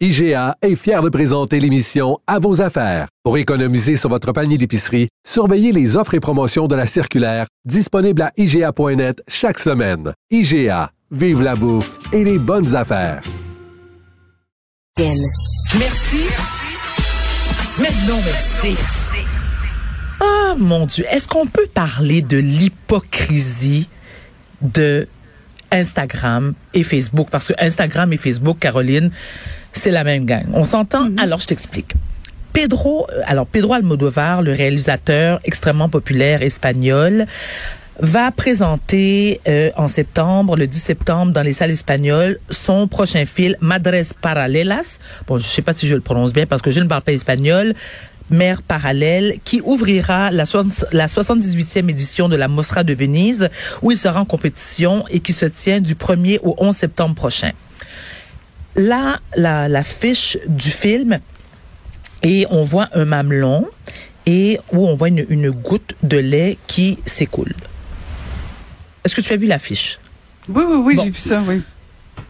IGA est fier de présenter l'émission À vos affaires. Pour économiser sur votre panier d'épicerie, surveillez les offres et promotions de la circulaire disponible à IGA.net chaque semaine. IGA, vive la bouffe et les bonnes affaires. Merci. Maintenant, merci. Ah, mon Dieu. Est-ce qu'on peut parler de l'hypocrisie de Instagram et Facebook? Parce que Instagram et Facebook, Caroline, c'est la même gang. On s'entend? Alors, je t'explique. Pedro, euh, alors Pedro Almodovar, le réalisateur extrêmement populaire espagnol, va présenter euh, en septembre, le 10 septembre, dans les salles espagnoles, son prochain film Madres Paralelas. Bon, je sais pas si je le prononce bien parce que je ne parle pas espagnol. Mère parallèle, qui ouvrira la, la 78e édition de la Mostra de Venise, où il sera en compétition et qui se tient du 1er au 11 septembre prochain. Là, la, la fiche du film, et on voit un mamelon, et où on voit une, une goutte de lait qui s'écoule. Est-ce que tu as vu l'affiche? Oui, oui, oui, Bon. j'ai vu ça, oui.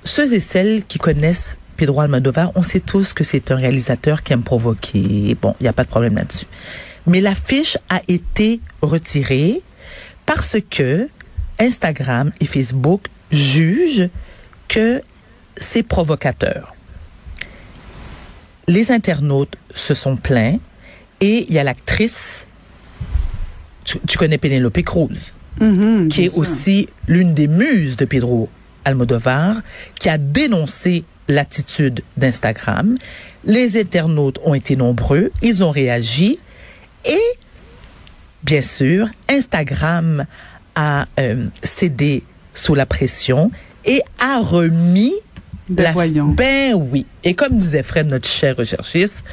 Ceux et celles qui connaissent Pedro Almodovar, on sait tous que c'est un réalisateur qui aime provoquer. Bon, il n'y a pas de problème là-dessus. Mais l'affiche a été retirée parce que Instagram et Facebook jugent que c'est provocateur. Les internautes se sont plaints et il y a l'actrice, tu, tu connais Penelope Cruz, Mhm, qui est sûr. aussi l'une des muses de Pedro Almodovar, qui a dénoncé l'attitude d'Instagram. Les internautes ont été nombreux, ils ont réagi et, bien sûr, Instagram a euh, cédé sous la pression et a remis Ben la voyons. Ben oui. Et comme disait Fred, notre cher recherchiste,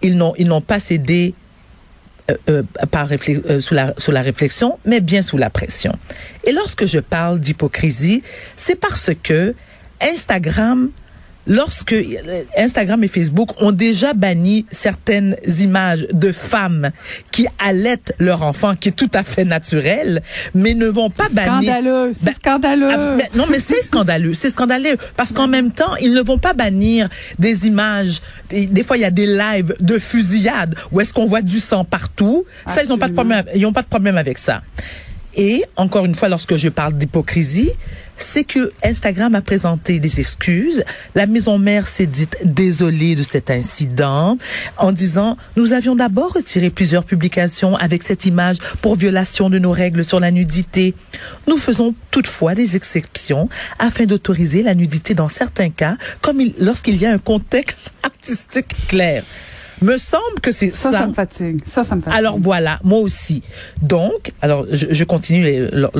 ils n'ont ils n'ont pas cédé euh, euh, par euh, sous, la, sous la réflexion, mais bien sous la pression. Et lorsque je parle d'hypocrisie, c'est parce que Instagram, lorsque Instagram et Facebook ont déjà banni certaines images de femmes qui allaitent leur enfant, qui est tout à fait naturel, mais ne vont pas bannir. Scandaleux, c'est Ben, scandaleux. Ah, ben, non, mais c'est scandaleux. C'est scandaleux parce qu'en même temps, ils ne vont pas bannir des images. Des, des fois, il y a des lives de fusillade où est-ce qu'on voit du sang partout. Ça, ils n'ont pas de problème. Ils n'ont pas de problème avec ça. Et encore une fois, lorsque je parle d'hypocrisie, c'est que Instagram a présenté des excuses. La maison mère s'est dite désolée de cet incident en disant nous avions d'abord retiré plusieurs publications avec cette image pour violation de nos règles sur la nudité. Nous faisons toutefois des exceptions afin d'autoriser la nudité dans certains cas, comme il- lorsqu'il y a un contexte artistique clair. Me semble que c'est ça, ça me fatigue. Ça, ça me fatigue. alors voilà, moi aussi. Donc, alors je, je continue les, lors-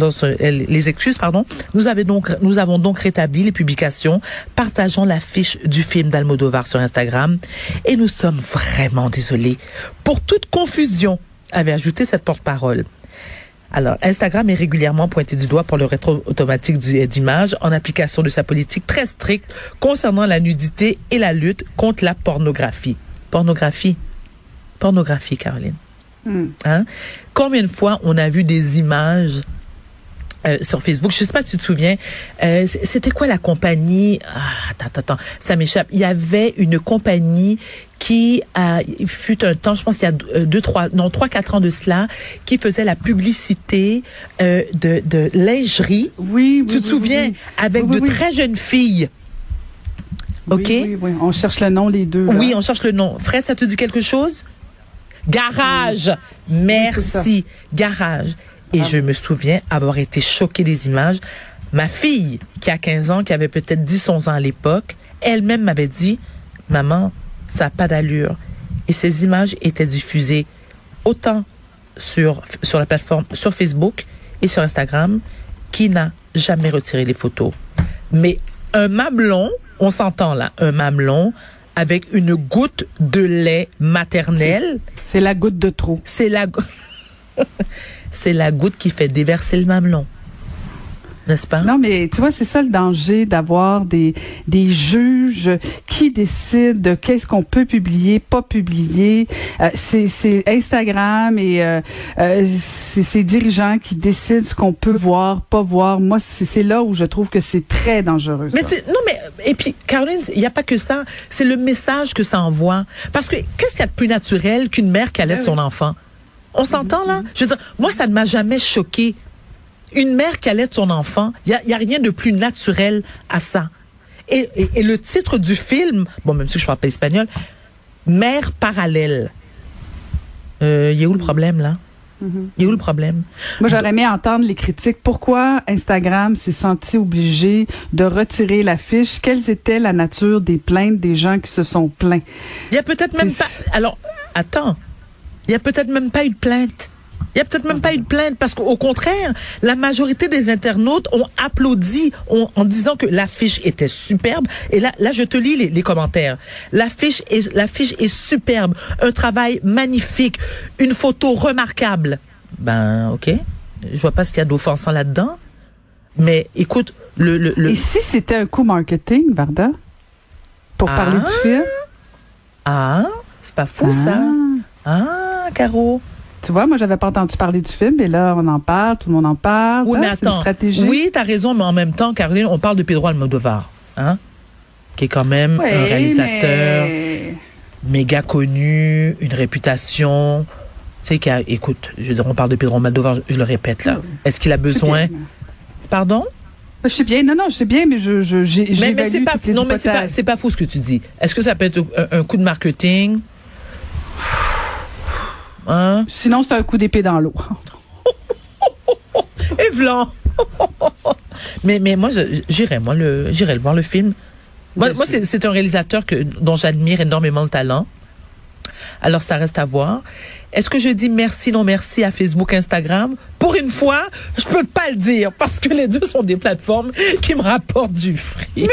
les excuses, pardon. Nous avons donc nous avons donc rétabli les publications, partageant la fiche du film d'Almodovar sur Instagram, et nous sommes vraiment désolés pour toute confusion, avait ajouté cette porte-parole. Alors, Instagram est régulièrement pointé du doigt pour le rétro automatique d'images en application de sa politique très stricte concernant la nudité et la lutte contre la pornographie. Pornographie. Pornographie, Caroline. Hmm. Hein? Combien de fois on a vu des images euh, sur Facebook? Je sais pas si tu te souviens. euh, C'était quoi la compagnie? Ah, Attends, attends, attends, ça m'échappe. Il y avait une compagnie qui a il fut un temps, je pense qu'il y a euh, deux, trois, non trois, quatre ans de cela, qui faisait la publicité euh, de, de lingerie. Oui, oui. tu te oui, souviens? oui, avec de très jeunes filles. OK? Oui, oui, On cherche le nom, les deux. là. Oui, on cherche le nom. Fred, ça te dit quelque chose? Garage. Merci. Garage. Et Ah je me souviens avoir été choquée des images. Ma fille, qui a 15 ans, qui avait peut-être 10, 11 ans à l'époque, elle-même m'avait dit, maman, ça n'a pas d'allure. Et ces images étaient diffusées autant sur, sur la plateforme, sur Facebook et sur Instagram, qui n'a jamais retiré les photos. Mais un mamelon, on s'entend là, un mamelon avec une goutte de lait maternel. C'est la goutte de trop. C'est la, c'est la goutte qui fait déverser le mamelon n'est-ce pas? Non, mais tu vois, c'est ça le danger d'avoir des, des juges qui décident de qu'est-ce qu'on peut publier, pas publier. Euh, c'est Instagram et euh, euh, c'est ces dirigeants qui décident ce qu'on peut voir, pas voir. Moi, c'est là où je trouve que c'est très dangereux. Mais non, mais et puis Caroline, il n'y a pas que ça. C'est le message que ça envoie. Parce que qu'est-ce qu'il y a de plus naturel qu'une mère qui allait de son enfant? On s'entend là? Je veux dire, moi, ça ne m'a jamais choqué une mère qui allait son enfant, il y a, rien de plus naturel à ça. Et, le titre du film, bon, même si je parle pas espagnol, Mère parallèle. Il euh, y a où le problème, là? Il mm-hmm. y a où le problème? Moi, j'aurais aimé entendre les critiques. Pourquoi Instagram s'est senti obligé de retirer la fiche? Quelles étaient la nature des plaintes des gens qui se sont plaints? Il y a peut-être même pas. Alors, attends. Il y a peut-être même pas eu de plainte. Il y a peut-être même pas eu de plainte parce qu'au contraire, la majorité des internautes ont applaudi en disant que l'affiche était superbe. Et là, là, je te lis les, les commentaires. L'affiche est, l'affiche est superbe, un travail magnifique, une photo remarquable. Ben, ok. Je vois pas ce qu'il y a d'offensant là-dedans. Mais écoute, le, le, le... Et si c'était un coup marketing, Varda, pour parler du ah! film? Ah, c'est pas fou ça. Ah, ah Caro. Tu vois, moi, j'avais pas entendu parler du film, mais là, on en parle, tout le monde en parle. Oui, mais attends. Stratégie. Oui, tu as raison, mais en même temps, Caroline, on parle de Pedro Almodovar, hein, qui est quand même un réalisateur méga connu, une réputation. Tu sais, écoute, je veux dire, on parle de Pedro Almodovar, je le répète là. Est-ce qu'il a besoin. Pardon? Je sais bien, non, non, je sais bien, mais je, je j'ai, mais, mais c'est pas, non, mais c'est pas, c'est pas faux ce que tu dis. Est-ce que ça peut être un coup de marketing? Hein? Sinon, c'est un coup d'épée dans l'eau. Et vlan. mais, mais moi, j'irais, moi, le, j'irais le voir le film. Moi, c'est un réalisateur que, dont j'admire énormément le talent. Alors, ça reste à voir. Est-ce que je dis merci, non merci à Facebook, Instagram? Pour une fois, je peux pas le dire parce que les deux sont des plateformes qui me rapportent du fric.